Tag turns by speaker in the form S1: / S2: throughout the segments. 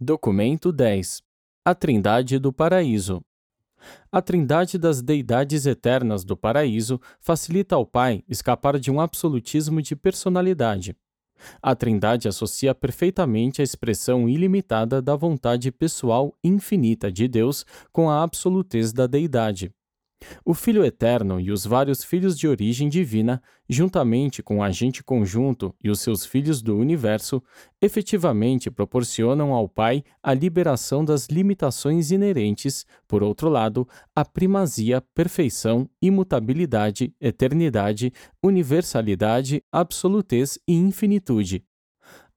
S1: Documento 10 A Trindade do Paraíso. A trindade das deidades eternas do paraíso facilita ao Pai escapar de um absolutismo de personalidade. A trindade associa perfeitamente a expressão ilimitada da vontade pessoal infinita de Deus com a absolutez da deidade. O Filho Eterno e os vários filhos de origem divina, juntamente com o agente conjunto e os seus filhos do universo, efetivamente proporcionam ao Pai a liberação das limitações inerentes, por outro lado, à primazia, perfeição, imutabilidade, eternidade, universalidade, absolutez e infinitude.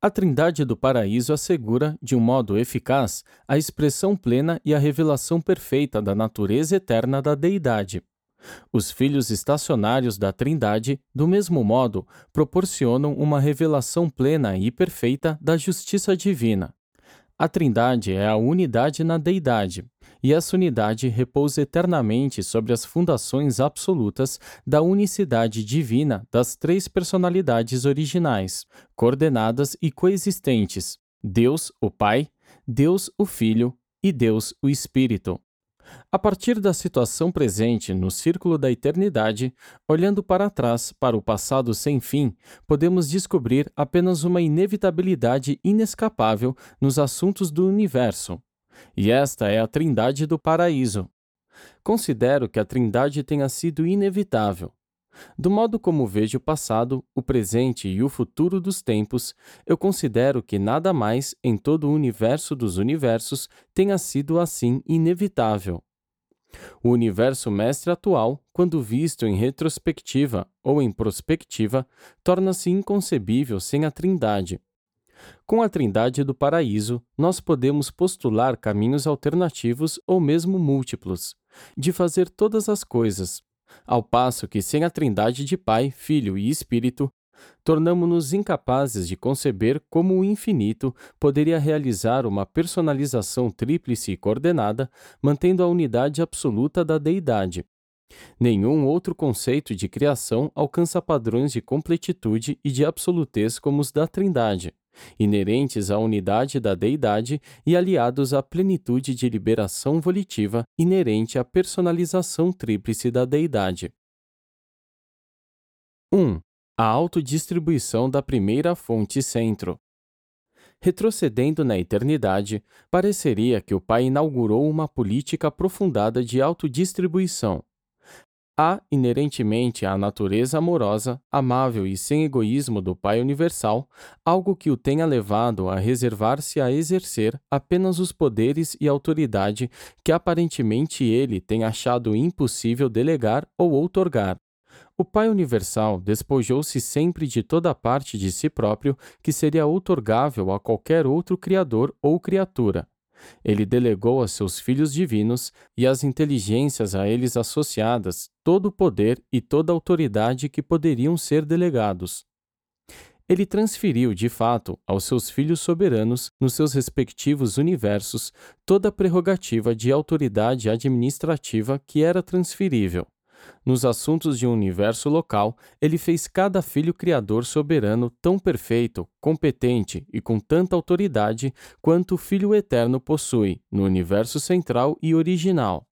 S1: A Trindade do Paraíso assegura, de um modo eficaz, a expressão plena e a revelação perfeita da natureza eterna da Deidade. Os filhos estacionários da Trindade, do mesmo modo, proporcionam uma revelação plena e perfeita da justiça divina. A Trindade é a unidade na Deidade, e essa unidade repousa eternamente sobre as fundações absolutas da unicidade divina das três personalidades originais, coordenadas e coexistentes: Deus, o Pai, Deus, o Filho e Deus, o Espírito. A partir da situação presente no círculo da eternidade, olhando para trás, para o passado sem fim, podemos descobrir apenas uma inevitabilidade inescapável nos assuntos do universo, e esta é a Trindade do Paraíso. Considero que a Trindade tenha sido inevitável. Do modo como vejo o passado, o presente e o futuro dos tempos, eu considero que nada mais em todo o universo dos universos tenha sido assim inevitável. O universo mestre atual, quando visto em retrospectiva ou em prospectiva, torna-se inconcebível sem a Trindade. Com a Trindade do Paraíso, nós podemos postular caminhos alternativos ou mesmo múltiplos, de fazer todas as coisas, ao passo que sem a Trindade de Pai, Filho e Espírito, tornamo-nos incapazes de conceber como o infinito poderia realizar uma personalização tríplice e coordenada, mantendo a unidade absoluta da deidade. Nenhum outro conceito de criação alcança padrões de completitude e de absolutez como os da Trindade inerentes à unidade da deidade e aliados à plenitude de liberação volitiva inerente à personalização tríplice da deidade. 1. A autodistribuição da primeira fonte centro. Retrocedendo na eternidade, pareceria que o Pai inaugurou uma política aprofundada de autodistribuição, Há, inerentemente à natureza amorosa, amável e sem egoísmo do Pai Universal, algo que o tenha levado a reservar-se a exercer apenas os poderes e autoridade que aparentemente ele tem achado impossível delegar ou outorgar. O Pai Universal despojou-se sempre de toda parte de si próprio que seria outorgável a qualquer outro Criador ou criatura, ele delegou a seus filhos divinos e às inteligências a eles associadas todo o poder e toda a autoridade que poderiam ser delegados. Ele transferiu, de fato, aos seus filhos soberanos, nos seus respectivos universos, toda a prerrogativa de autoridade administrativa que era transferível. Nos assuntos de um universo local, ele fez cada filho criador soberano tão perfeito, competente e com tanta autoridade quanto o Filho Eterno possui no universo central e original.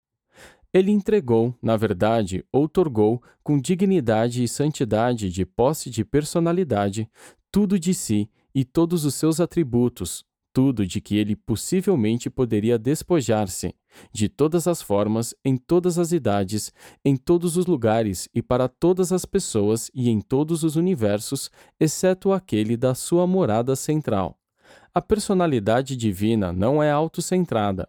S1: Ele entregou, na verdade, outorgou, com dignidade e santidade de posse de personalidade, tudo de si e todos os seus atributos, tudo de que ele possivelmente poderia despojar-se, de todas as formas, em todas as idades, em todos os lugares e para todas as pessoas e em todos os universos, exceto aquele da sua morada central. A personalidade divina não é autocentrada.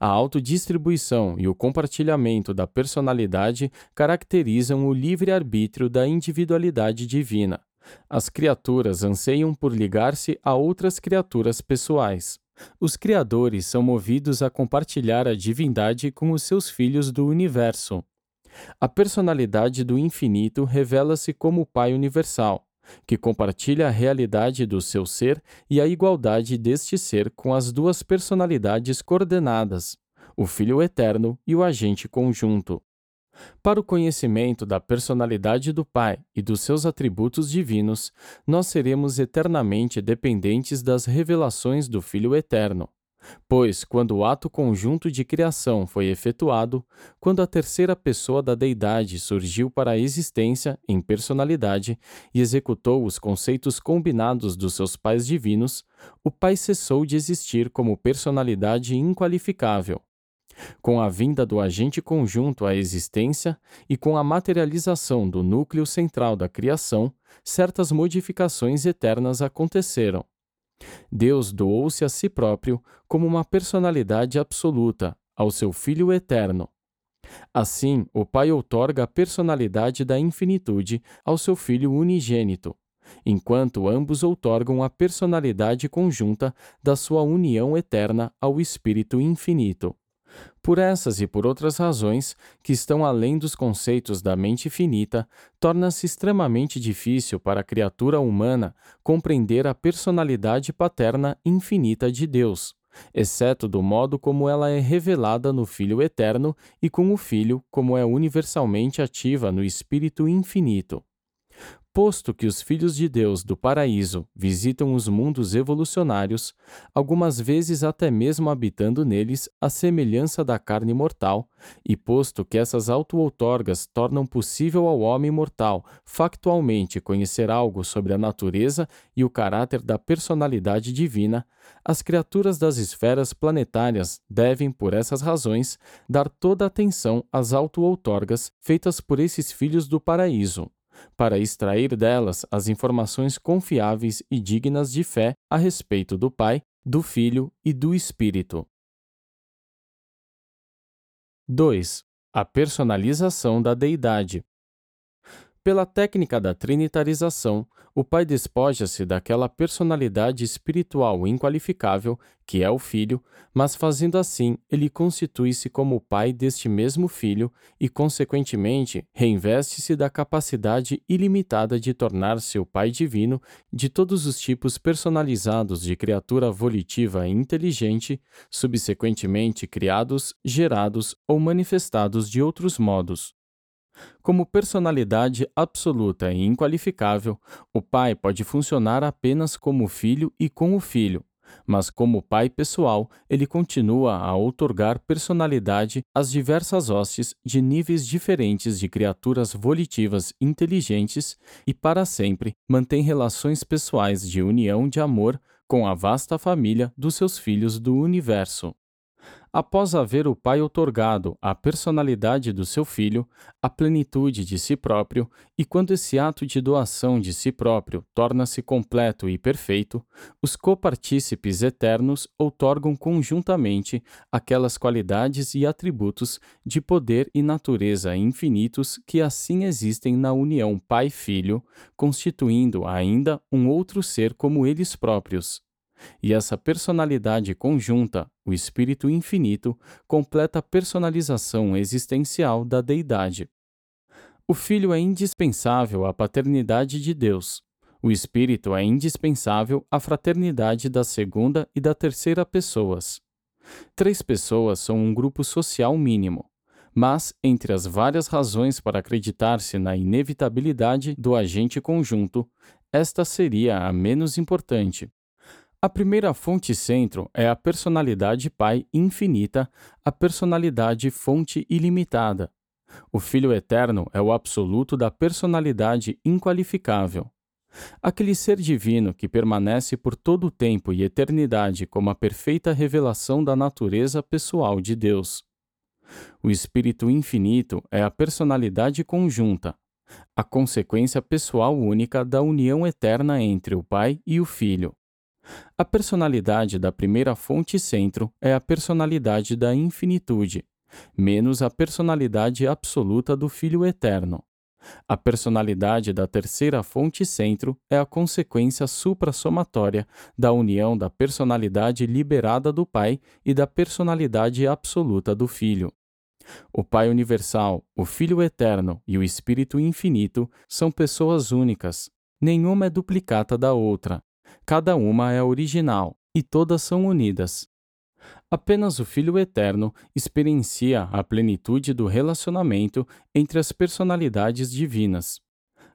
S1: A autodistribuição e o compartilhamento da personalidade caracterizam o livre-arbítrio da individualidade divina. As criaturas anseiam por ligar-se a outras criaturas pessoais. Os criadores são movidos a compartilhar a divindade com os seus filhos do universo. A personalidade do infinito revela-se como o Pai universal, que compartilha a realidade do seu ser e a igualdade deste ser com as duas personalidades coordenadas, o Filho eterno e o agente conjunto. Para o conhecimento da personalidade do Pai e dos seus atributos divinos, nós seremos eternamente dependentes das revelações do Filho Eterno. Pois, quando o ato conjunto de criação foi efetuado, quando a terceira pessoa da deidade surgiu para a existência em personalidade e executou os conceitos combinados dos seus pais divinos, o Pai cessou de existir como personalidade inqualificável. Com a vinda do agente conjunto à existência e com a materialização do núcleo central da criação, certas modificações eternas aconteceram Deus doou-se a si próprio como uma personalidade absoluta ao seu Filho eterno. Assim, o Pai outorga a personalidade da infinitude ao seu Filho unigênito, enquanto ambos outorgam a personalidade conjunta da sua união eterna ao Espírito infinito. Por essas e por outras razões, que estão além dos conceitos da mente finita, torna-se extremamente difícil para a criatura humana compreender a personalidade paterna infinita de Deus, exceto do modo como ela é revelada no Filho eterno e com o Filho como é universalmente ativa no Espírito infinito. Posto que os filhos de Deus do paraíso visitam os mundos evolucionários, algumas vezes até mesmo habitando neles a semelhança da carne mortal, e posto que essas auto-outorgas tornam possível ao homem mortal factualmente conhecer algo sobre a natureza e o caráter da personalidade divina, as criaturas das esferas planetárias devem, por essas razões, dar toda atenção às auto-outorgas feitas por esses filhos do paraíso para extrair delas as informações confiáveis e dignas de fé a respeito do Pai, do Filho e do Espírito. 2. A personalização da deidade. Pela técnica da trinitarização, o Pai despoja-se daquela personalidade espiritual inqualificável, que é o Filho, mas fazendo assim, ele constitui-se como o Pai deste mesmo Filho e, consequentemente, reinveste-se da capacidade ilimitada de tornar-se o Pai divino de todos os tipos personalizados de criatura volitiva e inteligente, subsequentemente criados, gerados ou manifestados de outros modos. Como personalidade absoluta e inqualificável, o pai pode funcionar apenas como filho e com o filho, mas como pai pessoal, ele continua a outorgar personalidade às diversas hostes de níveis diferentes de criaturas volitivas inteligentes e para sempre mantém relações pessoais de união de amor com a vasta família dos seus filhos do universo após haver o pai otorgado a personalidade do seu filho, a plenitude de si próprio, e quando esse ato de doação de si próprio torna-se completo e perfeito, os copartícipes eternos outorgam conjuntamente aquelas qualidades e atributos de poder e natureza infinitos que assim existem na união pai-filho, constituindo ainda um outro ser como eles próprios. E essa personalidade conjunta, o Espírito Infinito, completa a personalização existencial da Deidade. O Filho é indispensável à paternidade de Deus. O Espírito é indispensável à fraternidade da segunda e da terceira pessoas. Três pessoas são um grupo social mínimo, mas, entre as várias razões para acreditar-se na inevitabilidade do agente conjunto, esta seria a menos importante. A primeira fonte centro é a personalidade Pai infinita, a personalidade fonte ilimitada. O Filho eterno é o absoluto da personalidade inqualificável. Aquele ser divino que permanece por todo o tempo e eternidade como a perfeita revelação da natureza pessoal de Deus. O Espírito infinito é a personalidade conjunta, a consequência pessoal única da união eterna entre o Pai e o Filho. A personalidade da primeira fonte centro é a personalidade da infinitude, menos a personalidade absoluta do Filho eterno. A personalidade da terceira fonte centro é a consequência suprassomatória da união da personalidade liberada do Pai e da personalidade absoluta do Filho. O Pai universal, o Filho eterno e o Espírito infinito são pessoas únicas. Nenhuma é duplicata da outra, Cada uma é original e todas são unidas. Apenas o Filho Eterno experiencia a plenitude do relacionamento entre as personalidades divinas.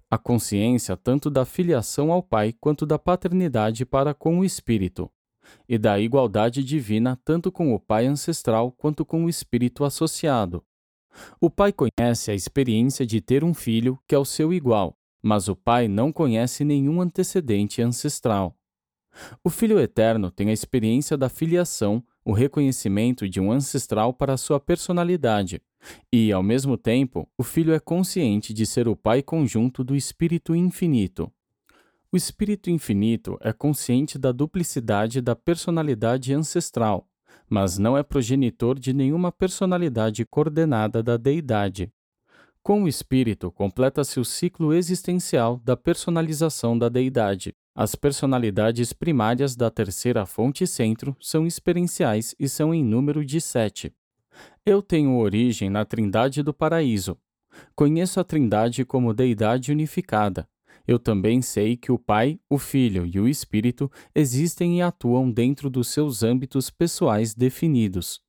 S1: A consciência tanto da filiação ao Pai quanto da paternidade para com o Espírito. e da igualdade divina tanto com o Pai ancestral quanto com o Espírito associado. O Pai conhece a experiência de ter um filho que é o seu igual, mas o Pai não conhece nenhum antecedente ancestral. O Filho Eterno tem a experiência da filiação, o reconhecimento de um ancestral para sua personalidade, e, ao mesmo tempo, o Filho é consciente de ser o Pai conjunto do Espírito Infinito. O Espírito Infinito é consciente da duplicidade da personalidade ancestral, mas não é progenitor de nenhuma personalidade coordenada da deidade. Com o Espírito, completa-se o ciclo existencial da personalização da deidade. As personalidades primárias da terceira fonte centro são experienciais e são em número de sete. Eu tenho origem na Trindade do Paraíso. Conheço a Trindade como deidade unificada. Eu também sei que o Pai, o Filho e o Espírito existem e atuam dentro dos seus âmbitos pessoais definidos.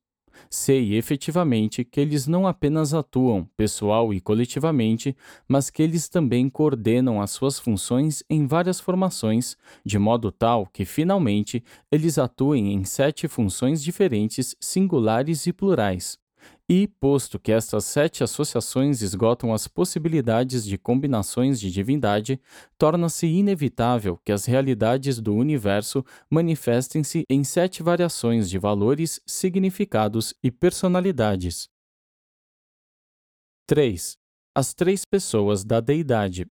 S1: Sei efetivamente que eles não apenas atuam, pessoal e coletivamente, mas que eles também coordenam as suas funções em várias formações, de modo tal que, finalmente, eles atuem em sete funções diferentes, singulares e plurais. E, posto que estas sete associações esgotam as possibilidades de combinações de divindade, torna-se inevitável que as realidades do universo manifestem-se em sete variações de valores, significados e personalidades. 3. As três pessoas da deidade.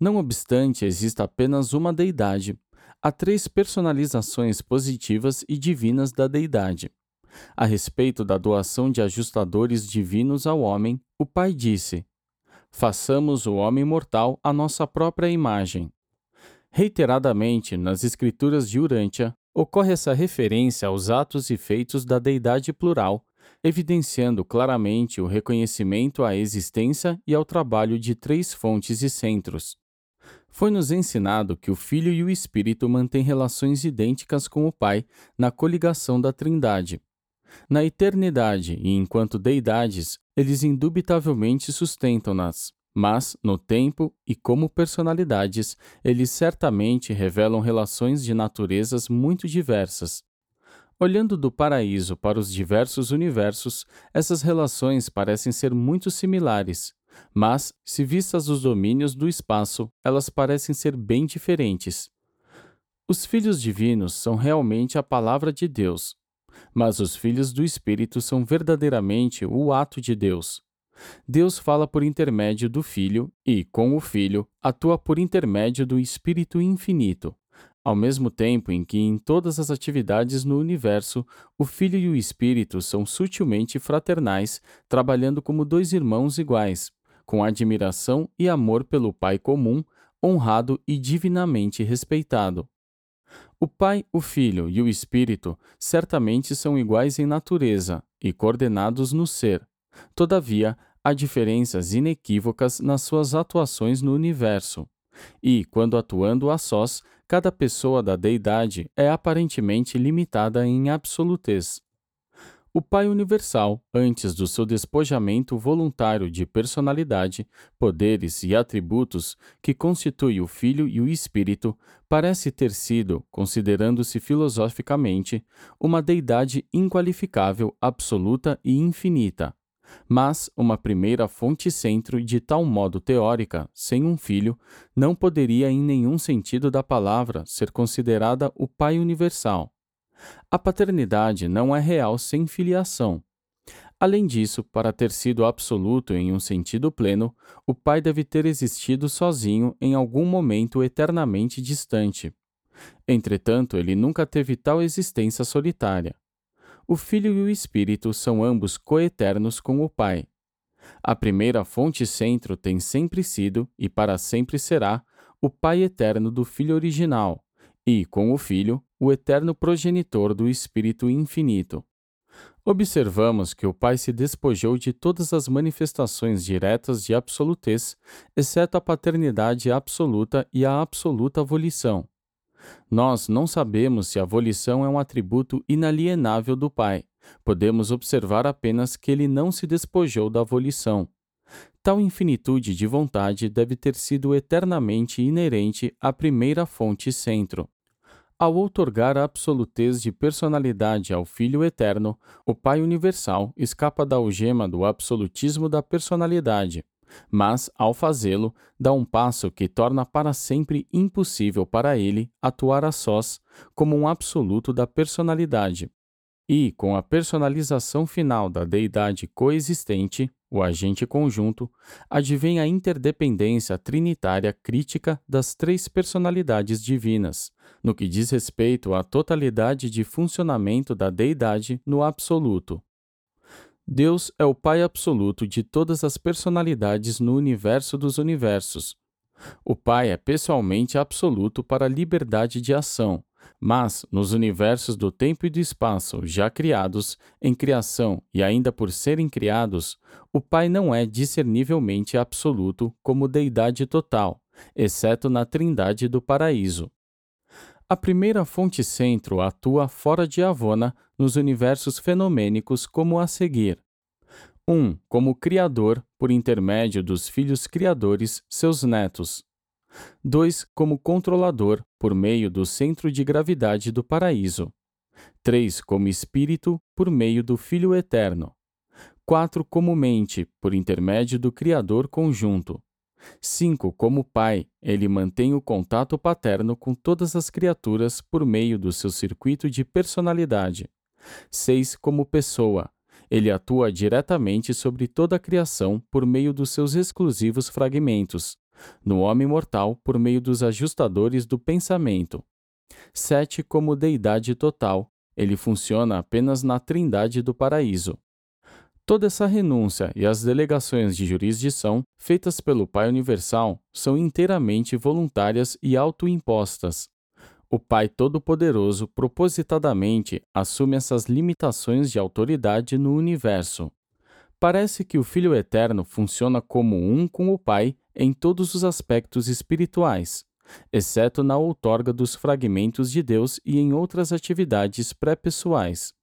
S1: Não obstante exista apenas uma deidade, há três personalizações positivas e divinas da deidade. A respeito da doação de ajustadores divinos ao homem, o Pai disse: Façamos o homem mortal à nossa própria imagem. Reiteradamente, nas escrituras de Urântia, ocorre essa referência aos atos e feitos da deidade plural, evidenciando claramente o reconhecimento à existência e ao trabalho de três fontes e centros. Foi-nos ensinado que o Filho e o Espírito mantêm relações idênticas com o Pai na coligação da Trindade, na eternidade e enquanto deidades, eles indubitavelmente sustentam-nas, mas, no tempo e como personalidades, eles certamente revelam relações de naturezas muito diversas. Olhando do paraíso para os diversos universos, essas relações parecem ser muito similares, mas, se vistas os domínios do espaço, elas parecem ser bem diferentes. Os filhos divinos são realmente a palavra de Deus, mas os filhos do Espírito são verdadeiramente o ato de Deus. Deus fala por intermédio do Filho e, com o Filho, atua por intermédio do Espírito Infinito, ao mesmo tempo em que, em todas as atividades no universo, o Filho e o Espírito são sutilmente fraternais, trabalhando como dois irmãos iguais, com admiração e amor pelo Pai comum, honrado e divinamente respeitado. O Pai, o Filho e o Espírito certamente são iguais em natureza e coordenados no ser. Todavia, há diferenças inequívocas nas suas atuações no universo. E, quando atuando a sós, cada pessoa da deidade é aparentemente limitada em absolutez. O Pai Universal, antes do seu despojamento voluntário de personalidade, poderes e atributos que constitui o Filho e o Espírito, parece ter sido, considerando-se filosoficamente, uma deidade inqualificável, absoluta e infinita. Mas uma primeira fonte-centro de tal modo teórica, sem um filho, não poderia em nenhum sentido da palavra ser considerada o Pai Universal a paternidade não é real sem filiação. Além disso, para ter sido absoluto em um sentido pleno, o pai deve ter existido sozinho em algum momento eternamente distante. Entretanto, ele nunca teve tal existência solitária. O Filho e o Espírito são ambos coeternos com o Pai. A primeira fonte centro tem sempre sido, e para sempre será, o Pai eterno do Filho original, e, com o Filho, o eterno progenitor do Espírito infinito. Observamos que o Pai se despojou de todas as manifestações diretas de absolutez, exceto a paternidade absoluta e a absoluta volição. Nós não sabemos se a volição é um atributo inalienável do Pai. Podemos observar apenas que ele não se despojou da volição. Tal infinitude de vontade deve ter sido eternamente inerente à primeira fonte centro. Ao outorgar a absolutez de personalidade ao Filho Eterno, o Pai Universal escapa da algema do absolutismo da personalidade, mas, ao fazê-lo, dá um passo que torna para sempre impossível para ele atuar a sós como um absoluto da personalidade. E, com a personalização final da deidade coexistente, o agente conjunto, advém a interdependência trinitária crítica das três personalidades divinas, no que diz respeito à totalidade de funcionamento da deidade no absoluto. Deus é o Pai absoluto de todas as personalidades no universo dos universos. O Pai é pessoalmente absoluto para a liberdade de ação, mas, nos universos do tempo e do espaço já criados, em criação e ainda por serem criados, o Pai não é discernivelmente absoluto como deidade total, exceto na Trindade do Paraíso. A primeira fonte centro atua fora de Avona nos universos fenomênicos como a seguir. 1. Um, como Criador, por intermédio dos filhos criadores, seus netos. 2. Como controlador, por meio do centro de gravidade do paraíso. 3. Como espírito, por meio do Filho eterno. 4. Como mente, por intermédio do Criador conjunto. 5. Como pai, ele mantém o contato paterno com todas as criaturas por meio do seu circuito de personalidade. 6. Como pessoa, ele atua diretamente sobre toda a criação por meio dos seus exclusivos fragmentos, no homem mortal por meio dos ajustadores do pensamento. 7. Como deidade total, ele funciona apenas na trindade do paraíso. Toda essa renúncia e as delegações de jurisdição feitas pelo Pai Universal são inteiramente voluntárias e autoimpostas. O Pai Todo-Poderoso propositadamente assume essas limitações de autoridade no universo. Parece que o Filho Eterno funciona como um com o Pai em todos os aspectos espirituais, exceto na outorga dos fragmentos de Deus e em outras atividades pré-pessoais.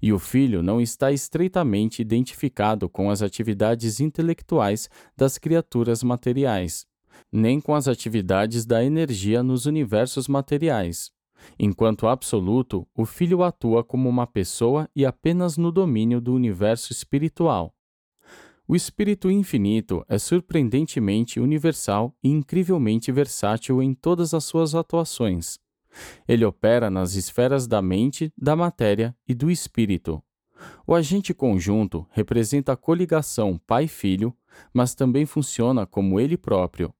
S1: E o Filho não está estreitamente identificado com as atividades intelectuais das criaturas materiais, nem com as atividades da energia nos universos materiais. Enquanto absoluto, o Filho atua como uma pessoa e apenas no domínio do universo espiritual. O Espírito Infinito é surpreendentemente universal e incrivelmente versátil em todas as suas atuações. Ele opera nas esferas da mente, da matéria e do espírito. O agente conjunto representa a coligação pai-filho, mas também funciona como ele próprio.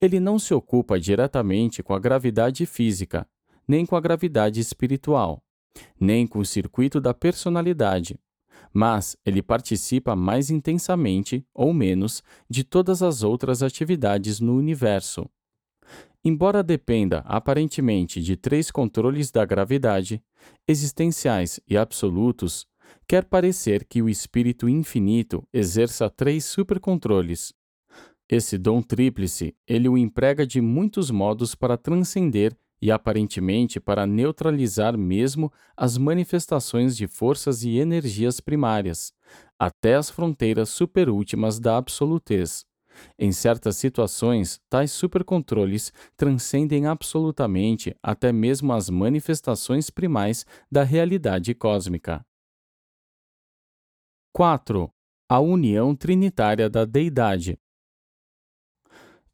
S1: Ele não se ocupa diretamente com a gravidade física, nem com a gravidade espiritual, nem com o circuito da personalidade, mas ele participa mais intensamente, ou menos, de todas as outras atividades no universo. Embora dependa aparentemente de três controles da gravidade, existenciais e absolutos, quer parecer que o espírito infinito exerça três supercontroles. Esse dom tríplice ele o emprega de muitos modos para transcender e aparentemente para neutralizar mesmo as manifestações de forças e energias primárias, até as fronteiras superúltimas da absolutez. Em certas situações, tais supercontroles transcendem absolutamente até mesmo as manifestações primais da realidade cósmica. 4. A união trinitária da deidade.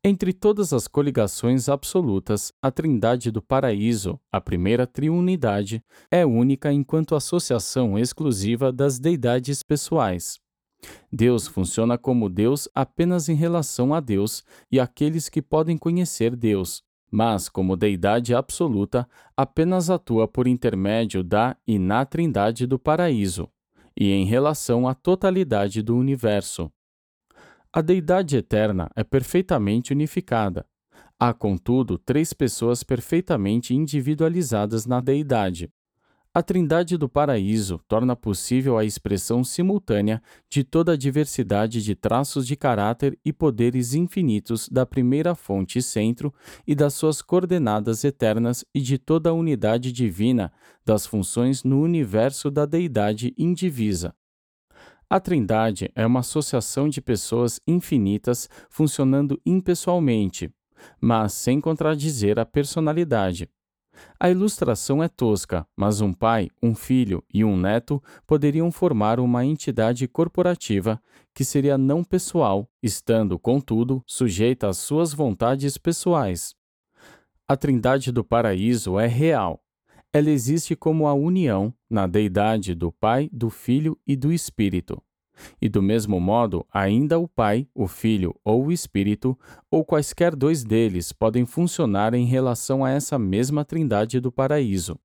S1: Entre todas as coligações absolutas, a Trindade do Paraíso, a primeira triunidade, é única enquanto associação exclusiva das deidades pessoais. Deus funciona como Deus apenas em relação a Deus e aqueles que podem conhecer Deus, mas como deidade absoluta, apenas atua por intermédio da e na Trindade do Paraíso, e em relação à totalidade do universo. A deidade eterna é perfeitamente unificada. Há, contudo, três pessoas perfeitamente individualizadas na deidade. A Trindade do Paraíso torna possível a expressão simultânea de toda a diversidade de traços de caráter e poderes infinitos da primeira fonte centro e das suas coordenadas eternas e de toda a unidade divina das funções no universo da deidade indivisa. A Trindade é uma associação de pessoas infinitas funcionando impessoalmente, mas sem contradizer a personalidade. A ilustração é tosca, mas um pai, um filho e um neto poderiam formar uma entidade corporativa que seria não pessoal, estando, contudo, sujeita às suas vontades pessoais. A Trindade do Paraíso é real. Ela existe como a união na deidade do Pai, do Filho e do Espírito. E do mesmo modo, ainda o Pai, o Filho ou o Espírito, ou quaisquer dois deles, podem funcionar em relação a essa mesma Trindade do paraíso.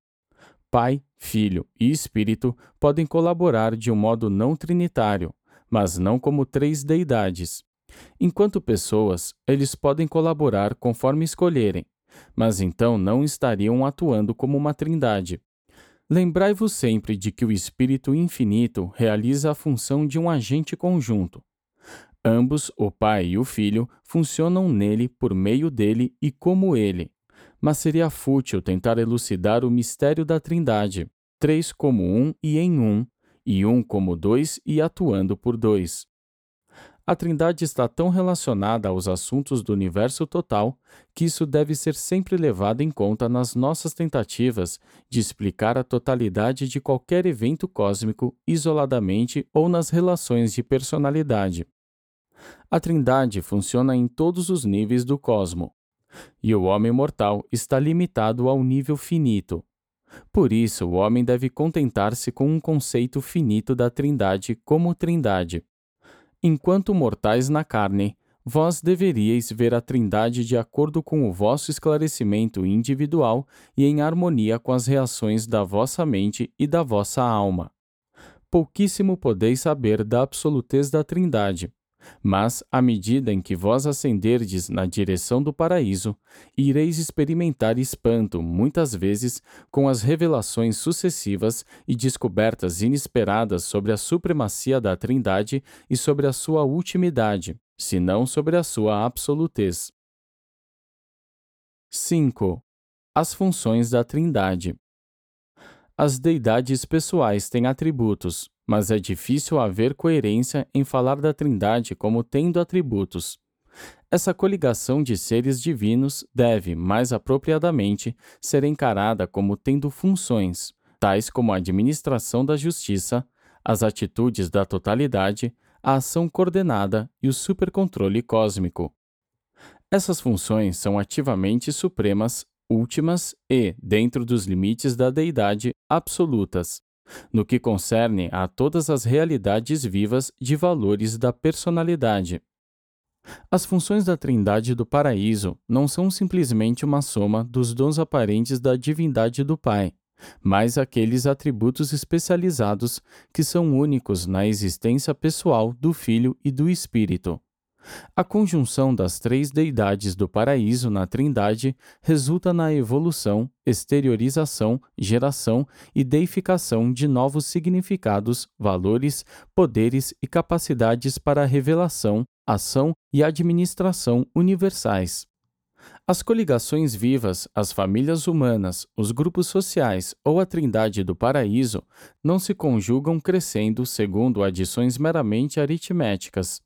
S1: Pai, Filho e Espírito podem colaborar de um modo não trinitário, mas não como três deidades. Enquanto pessoas, eles podem colaborar conforme escolherem, mas então não estariam atuando como uma trindade, Lembrai-vos sempre de que o Espírito Infinito realiza a função de um agente conjunto. Ambos, o Pai e o Filho, funcionam nele, por meio dele e como ele. Mas seria fútil tentar elucidar o mistério da Trindade, três como um e em um, e um como dois e atuando por dois. A Trindade está tão relacionada aos assuntos do universo total que isso deve ser sempre levado em conta nas nossas tentativas de explicar a totalidade de qualquer evento cósmico isoladamente ou nas relações de personalidade. A Trindade funciona em todos os níveis do cosmo, e o homem mortal está limitado ao nível finito. Por isso, o homem deve contentar-se com um conceito finito da Trindade como Trindade Enquanto mortais na carne, vós deveríeis ver a Trindade de acordo com o vosso esclarecimento individual e em harmonia com as reações da vossa mente e da vossa alma. Pouquíssimo podeis saber da absolutez da Trindade, mas, à medida em que vós ascenderdes na direção do paraíso, ireis experimentar espanto, muitas vezes, com as revelações sucessivas e descobertas inesperadas sobre a supremacia da Trindade e sobre a sua ultimidade, se não sobre a sua absolutez. 5. As funções da Trindade. As deidades pessoais têm atributos, mas é difícil haver coerência em falar da Trindade como tendo atributos. Essa coligação de seres divinos deve, mais apropriadamente, ser encarada como tendo funções, tais como a administração da justiça, as atitudes da totalidade, a ação coordenada e o supercontrole cósmico. Essas funções são ativamente supremas, últimas e, dentro dos limites da deidade, absolutas no que concerne a todas as realidades vivas de valores da personalidade. As funções da Trindade do Paraíso não são simplesmente uma soma dos dons aparentes da divindade do Pai, mas aqueles atributos especializados que são únicos na existência pessoal do Filho e do Espírito. A conjunção das três deidades do paraíso na Trindade resulta na evolução, exteriorização, geração e deificação de novos significados, valores, poderes e capacidades para revelação, ação e administração universais. As coligações vivas, as famílias humanas, os grupos sociais ou a Trindade do Paraíso não se conjugam crescendo segundo adições meramente aritméticas.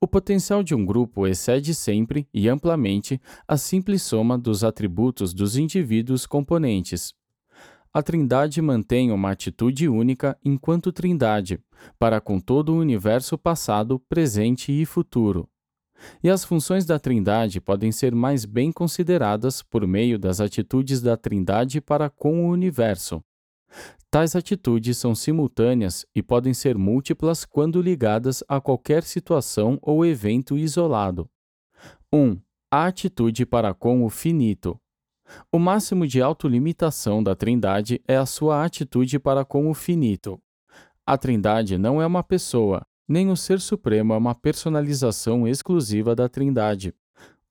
S1: O potencial de um grupo excede sempre e amplamente a simples soma dos atributos dos indivíduos componentes. A Trindade mantém uma atitude única enquanto Trindade, para com todo o universo passado, presente e futuro. E as funções da Trindade podem ser mais bem consideradas por meio das atitudes da Trindade para com o universo. Tais atitudes são simultâneas e podem ser múltiplas quando ligadas a qualquer situação ou evento isolado. 1. Um, a atitude para com o finito. O máximo de autolimitação da Trindade é a sua atitude para com o finito. A Trindade não é uma pessoa, nem o Ser Supremo é uma personalização exclusiva da Trindade.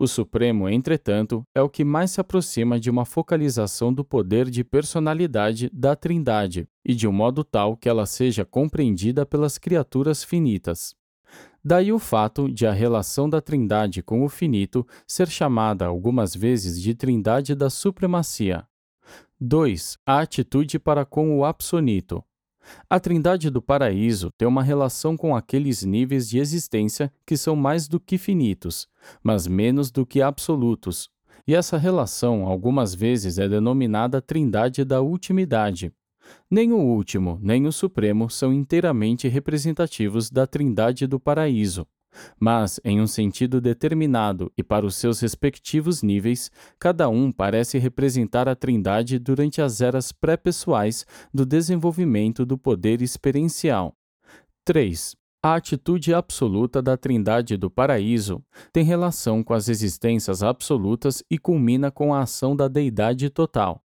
S1: O Supremo, entretanto, é o que mais se aproxima de uma focalização do poder de personalidade da Trindade, e de um modo tal que ela seja compreendida pelas criaturas finitas. Daí o fato de a relação da Trindade com o finito ser chamada algumas vezes de Trindade da Supremacia. 2. A atitude para com o absonito. A Trindade do Paraíso tem uma relação com aqueles níveis de existência que são mais do que finitos, mas menos do que absolutos, e essa relação algumas vezes é denominada Trindade da Ultimidade. Nem o último, nem o supremo são inteiramente representativos da Trindade do Paraíso, mas, em um sentido determinado e para os seus respectivos níveis, cada um parece representar a Trindade durante as eras pré-pessoais do desenvolvimento do poder experiencial. 3. A atitude absoluta da Trindade do Paraíso tem relação com as existências absolutas e culmina com a ação da Deidade total.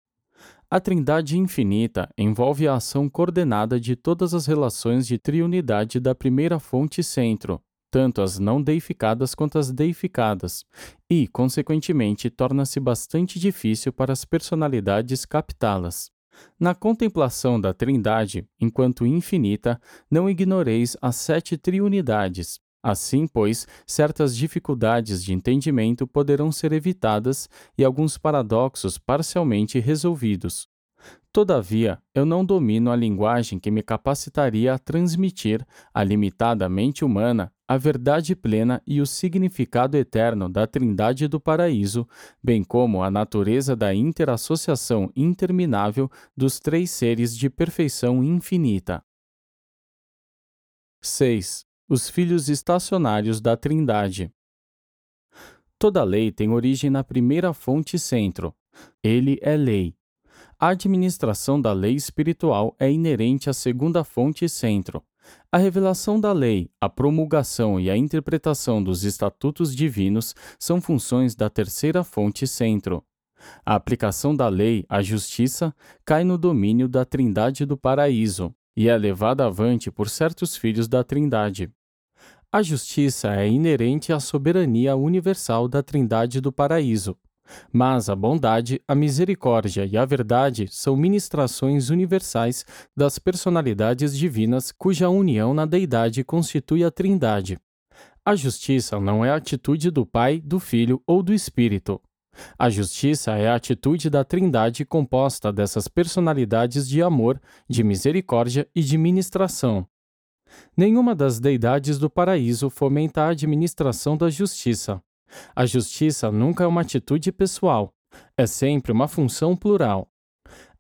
S1: A Trindade infinita envolve a ação coordenada de todas as relações de triunidade da primeira fonte centro, tanto as não deificadas quanto as deificadas, e, consequentemente, torna-se bastante difícil para as personalidades captá-las. Na contemplação da Trindade, enquanto infinita, não ignoreis as sete triunidades. Assim, pois, certas dificuldades de entendimento poderão ser evitadas e alguns paradoxos parcialmente resolvidos. Todavia, eu não domino a linguagem que me capacitaria a transmitir à limitada mente humana a verdade plena e o significado eterno da Trindade do Paraíso, bem como a natureza da interassociação interminável dos três seres de perfeição infinita. 6. Os filhos estacionários da Trindade. Toda lei tem origem na primeira fonte centro. Ele é lei. A administração da lei espiritual é inerente à segunda fonte centro. A revelação da lei, a promulgação e a interpretação dos estatutos divinos são funções da terceira fonte centro. A aplicação da lei à justiça cai no domínio da Trindade do Paraíso e é levada avante por certos filhos da Trindade. A justiça é inerente à soberania universal da Trindade do Paraíso, mas a bondade, a misericórdia e a verdade são ministrações universais das personalidades divinas cuja união na deidade constitui a Trindade. A justiça não é a atitude do Pai, do Filho ou do Espírito. A justiça é a atitude da Trindade composta dessas personalidades de amor, de misericórdia e de ministração. Nenhuma das deidades do paraíso fomenta a administração da justiça. A justiça nunca é uma atitude pessoal, é sempre uma função plural.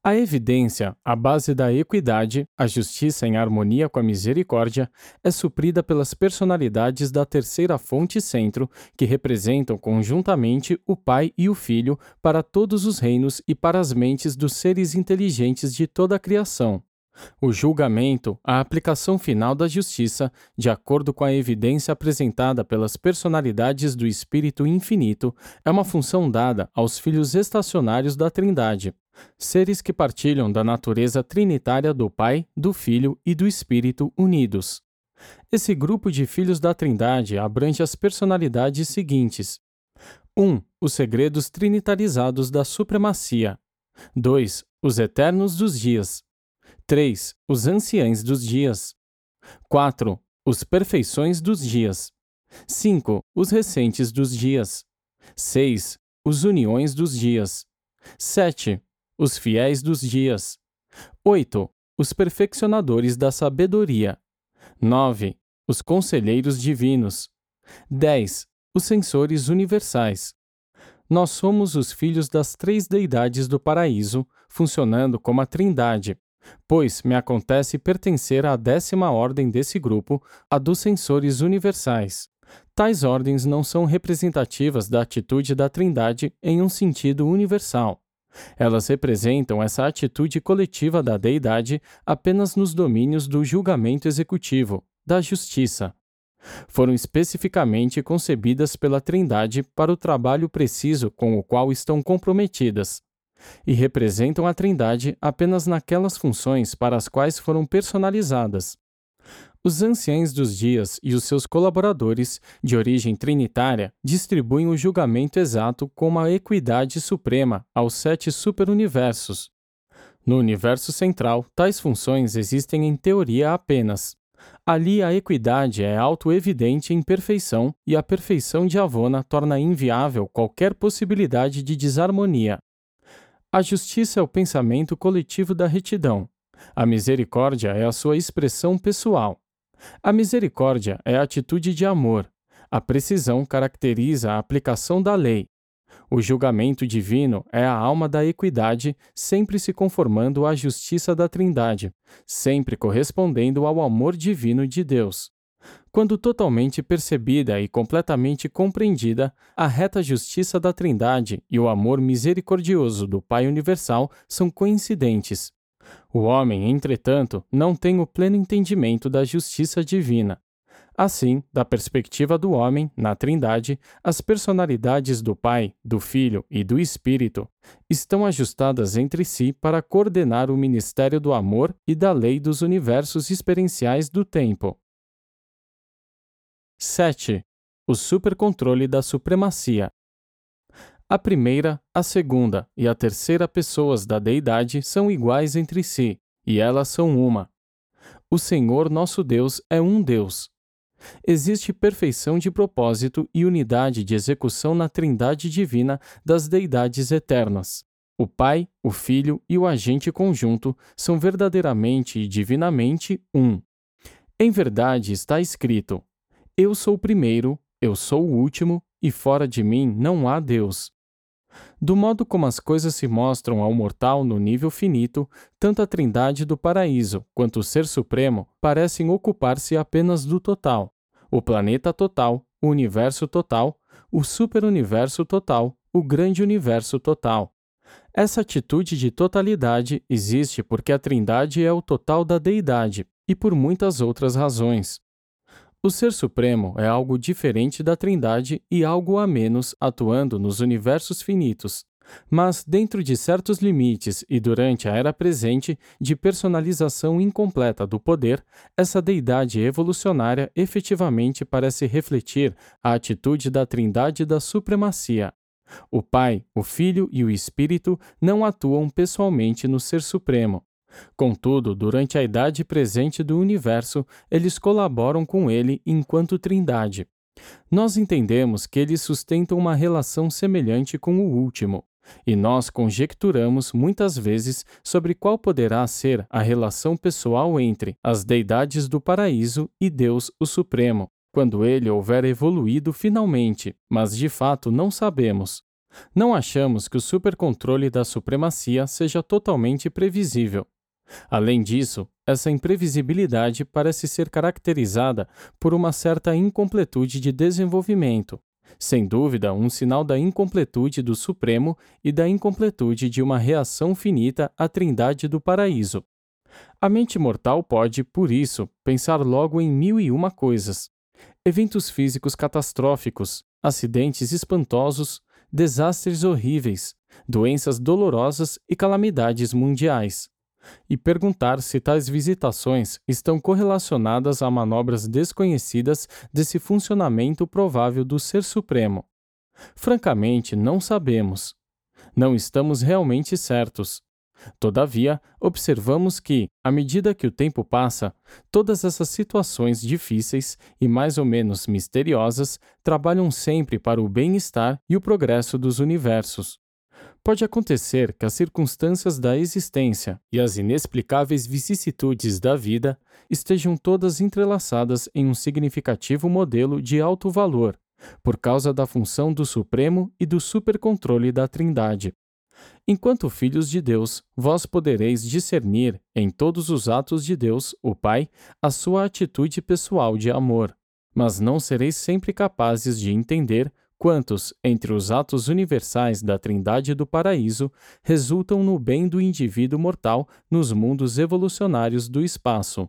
S1: A evidência, a base da equidade, a justiça em harmonia com a misericórdia, é suprida pelas personalidades da terceira fonte centro, que representam conjuntamente o Pai e o Filho para todos os reinos e para as mentes dos seres inteligentes de toda a criação. O julgamento, a aplicação final da justiça, de acordo com a evidência apresentada pelas personalidades do Espírito Infinito, é uma função dada aos filhos estacionários da Trindade, seres que partilham da natureza trinitária do Pai, do Filho e do Espírito unidos. Esse grupo de filhos da Trindade abrange as personalidades seguintes: 1. Um, os segredos trinitarizados da supremacia. 2. Os eternos dos dias. 3. Os anciães dos dias. 4. Os perfeições dos dias. 5. Os recentes dos dias. 6. Os uniões dos dias. 7. Os fiéis dos dias. 8. Os perfeccionadores da sabedoria. 9. Os conselheiros divinos. 10. Os censores universais. Nós somos os filhos das três deidades do paraíso, funcionando como a Trindade, pois me acontece pertencer à décima ordem desse grupo, a dos censores universais. Tais ordens não são representativas da atitude da Trindade em um sentido universal. Elas representam essa atitude coletiva da deidade apenas nos domínios do julgamento executivo, da justiça. Foram especificamente concebidas pela Trindade para o trabalho preciso com o qual estão comprometidas, e representam a Trindade apenas naquelas funções para as quais foram personalizadas. Os anciães dos dias e os seus colaboradores, de origem trinitária, distribuem o julgamento exato com uma equidade suprema aos sete superuniversos. No universo central, tais funções existem em teoria apenas. Ali a equidade é auto-evidente em perfeição e a perfeição de Avona torna inviável qualquer possibilidade de desarmonia. A justiça é o pensamento coletivo da retidão. A misericórdia é a sua expressão pessoal. A misericórdia é a atitude de amor. A precisão caracteriza a aplicação da lei. O julgamento divino é a alma da equidade, sempre se conformando à justiça da Trindade, sempre correspondendo ao amor divino de Deus. Quando totalmente percebida e completamente compreendida, a reta justiça da Trindade e o amor misericordioso do Pai Universal são coincidentes. O homem, entretanto, não tem o pleno entendimento da justiça divina. Assim, da perspectiva do homem, na Trindade, as personalidades do Pai, do Filho e do Espírito estão ajustadas entre si para coordenar o ministério do amor e da lei dos universos experienciais do tempo. 7. O supercontrole da supremacia. A primeira, a segunda e a terceira pessoas da deidade são iguais entre si, e elas são uma. O Senhor nosso Deus é um Deus. Existe perfeição de propósito e unidade de execução na trindade divina das deidades eternas. O Pai, o Filho e o agente conjunto são verdadeiramente e divinamente um. Em verdade está escrito: eu sou o primeiro, eu sou o último, e fora de mim não há Deus. Do modo como as coisas se mostram ao mortal no nível finito, tanto a Trindade do paraíso quanto o Ser Supremo parecem ocupar-se apenas do total, o planeta total, o universo total, o superuniverso total, o grande universo total. Essa atitude de totalidade existe porque a Trindade é o total da deidade e por muitas outras razões. O Ser Supremo é algo diferente da Trindade e algo a menos atuando nos universos finitos, mas dentro de certos limites e durante a era presente de personalização incompleta do poder, essa deidade evolucionária efetivamente parece refletir a atitude da Trindade da supremacia. O Pai, o Filho e o Espírito não atuam pessoalmente no Ser Supremo, Contudo, durante a idade presente do universo, eles colaboram com ele enquanto trindade. Nós entendemos que eles sustentam uma relação semelhante com o último, e nós conjecturamos muitas vezes sobre qual poderá ser a relação pessoal entre as deidades do paraíso e Deus o Supremo, quando ele houver evoluído finalmente, mas de fato não sabemos. Não achamos que o supercontrole da supremacia seja totalmente previsível. Além disso, essa imprevisibilidade parece ser caracterizada por uma certa incompletude de desenvolvimento, sem dúvida, um sinal da incompletude do Supremo e da incompletude de uma reação finita à trindade do paraíso. A mente mortal pode, por isso, pensar logo em mil e uma coisas: eventos físicos catastróficos, acidentes espantosos, desastres horríveis, doenças dolorosas e calamidades mundiais e perguntar se tais visitações estão correlacionadas a manobras desconhecidas desse funcionamento provável do Ser Supremo. Francamente, não sabemos. Não estamos realmente certos. Todavia, observamos que, à medida que o tempo passa, todas essas situações difíceis e mais ou menos misteriosas trabalham sempre para o bem-estar e o progresso dos universos. Pode acontecer que as circunstâncias da existência e as inexplicáveis vicissitudes da vida estejam todas entrelaçadas em um significativo modelo de alto valor, por causa da função do Supremo e do supercontrole da Trindade. Enquanto filhos de Deus, vós podereis discernir em todos os atos de Deus, o Pai, a sua atitude pessoal de amor, mas não sereis sempre capazes de entender quantos, entre os atos universais da Trindade do Paraíso, resultam no bem do indivíduo mortal nos mundos evolucionários do espaço.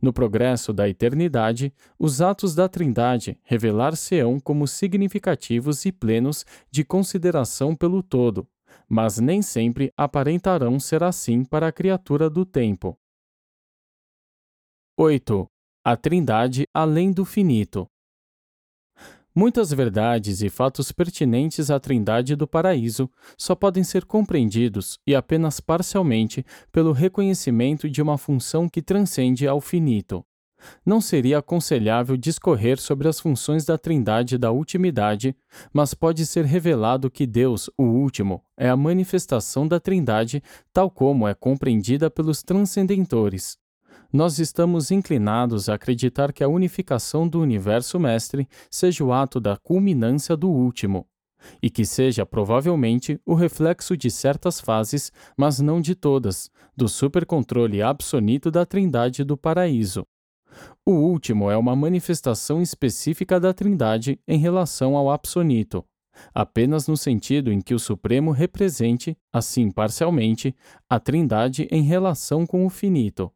S1: No progresso da eternidade, os atos da Trindade revelar-se-ão como significativos e plenos de consideração pelo todo, mas nem sempre aparentarão ser assim para a criatura do tempo. 8. A Trindade além do finito. Muitas verdades e fatos pertinentes à Trindade do Paraíso só podem ser compreendidos, e apenas parcialmente, pelo reconhecimento de uma função que transcende ao finito. Não seria aconselhável discorrer sobre as funções da Trindade da ultimidade, mas pode ser revelado que Deus, o último, é a manifestação da Trindade tal como é compreendida pelos transcendentores nós estamos inclinados a acreditar que a unificação do universo mestre seja o ato da culminância do último. e que seja provavelmente o reflexo de certas fases, mas não de todas, do supercontrole absonito da Trindade do paraíso. O último é uma manifestação específica da Trindade em relação ao absonito, apenas no sentido em que o Supremo represente, assim parcialmente, a Trindade em relação com o finito.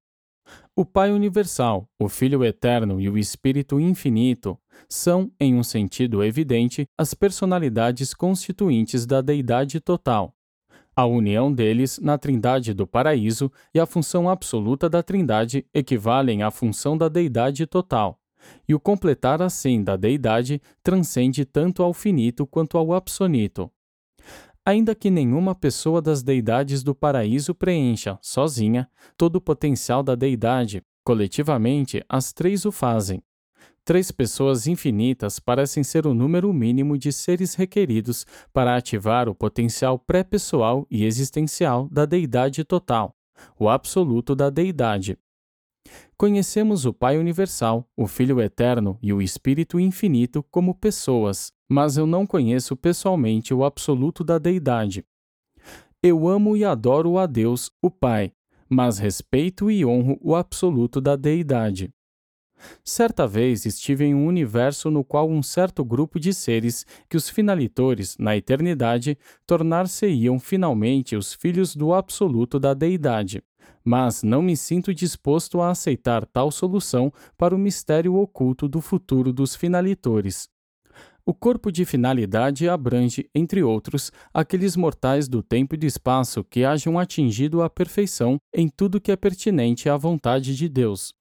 S1: O Pai Universal, o Filho Eterno e o Espírito Infinito são, em um sentido evidente, as personalidades constituintes da Deidade total. A união deles na Trindade do Paraíso e a função absoluta da Trindade equivalem à função da Deidade total, e o completar assim da Deidade transcende tanto ao finito quanto ao absonito. Ainda que nenhuma pessoa das deidades do paraíso preencha, sozinha, todo o potencial da deidade, coletivamente as três o fazem. Três pessoas infinitas parecem ser o número mínimo de seres requeridos para ativar o potencial pré-pessoal e existencial da deidade total, o absoluto da deidade. Conhecemos o Pai Universal, o Filho Eterno e o Espírito Infinito como pessoas, mas eu não conheço pessoalmente o absoluto da deidade. Eu amo e adoro a Deus, o Pai, mas respeito e honro o absoluto da deidade. Certa vez estive em um universo no qual um certo grupo de seres, que os finalitores, na eternidade, tornar-se-iam finalmente os filhos do absoluto da deidade. Mas não me sinto disposto a aceitar tal solução para o mistério oculto do futuro dos finalitores. O corpo de finalidade abrange, entre outros, aqueles mortais do tempo e do espaço que hajam atingido a perfeição em tudo que é pertinente à vontade de Deus.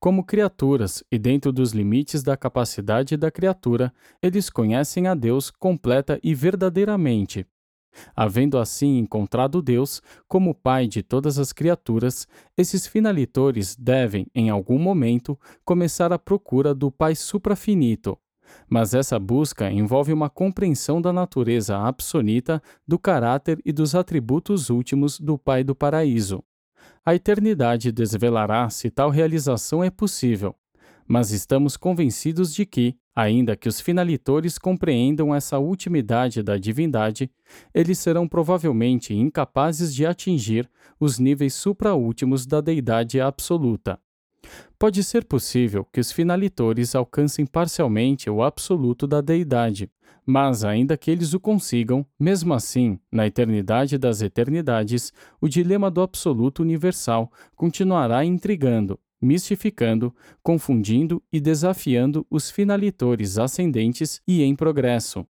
S1: Como criaturas e dentro dos limites da capacidade da criatura, eles conhecem a Deus completa e verdadeiramente. Havendo assim encontrado Deus como Pai de todas as criaturas, esses finalitores devem, em algum momento, começar a procura do Pai suprafinito, mas essa busca envolve uma compreensão da natureza absoluta, do caráter e dos atributos últimos do Pai do Paraíso. A eternidade desvelará se tal realização é possível, mas estamos convencidos de que, ainda que os finalitores compreendam essa ultimidade da divindade, eles serão provavelmente incapazes de atingir os níveis supraúltimos da deidade absoluta. Pode ser possível que os finalitores alcancem parcialmente o absoluto da deidade, mas ainda que eles o consigam, mesmo assim, na eternidade das eternidades, o dilema do absoluto universal continuará intrigando, mistificando, confundindo e desafiando os finalitores ascendentes e em progresso.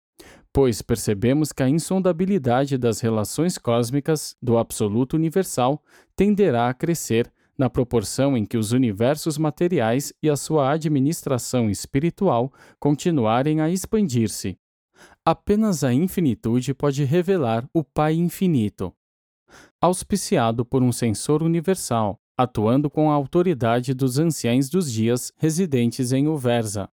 S1: Pois percebemos que a insondabilidade das relações cósmicas do absoluto universal tenderá a crescer na proporção em que os universos materiais e a sua administração espiritual continuarem a expandir-se. Apenas a infinitude pode revelar o Pai infinito. Auspiciado por um censor universal, atuando com a autoridade dos anciães dos dias residentes em Uversa.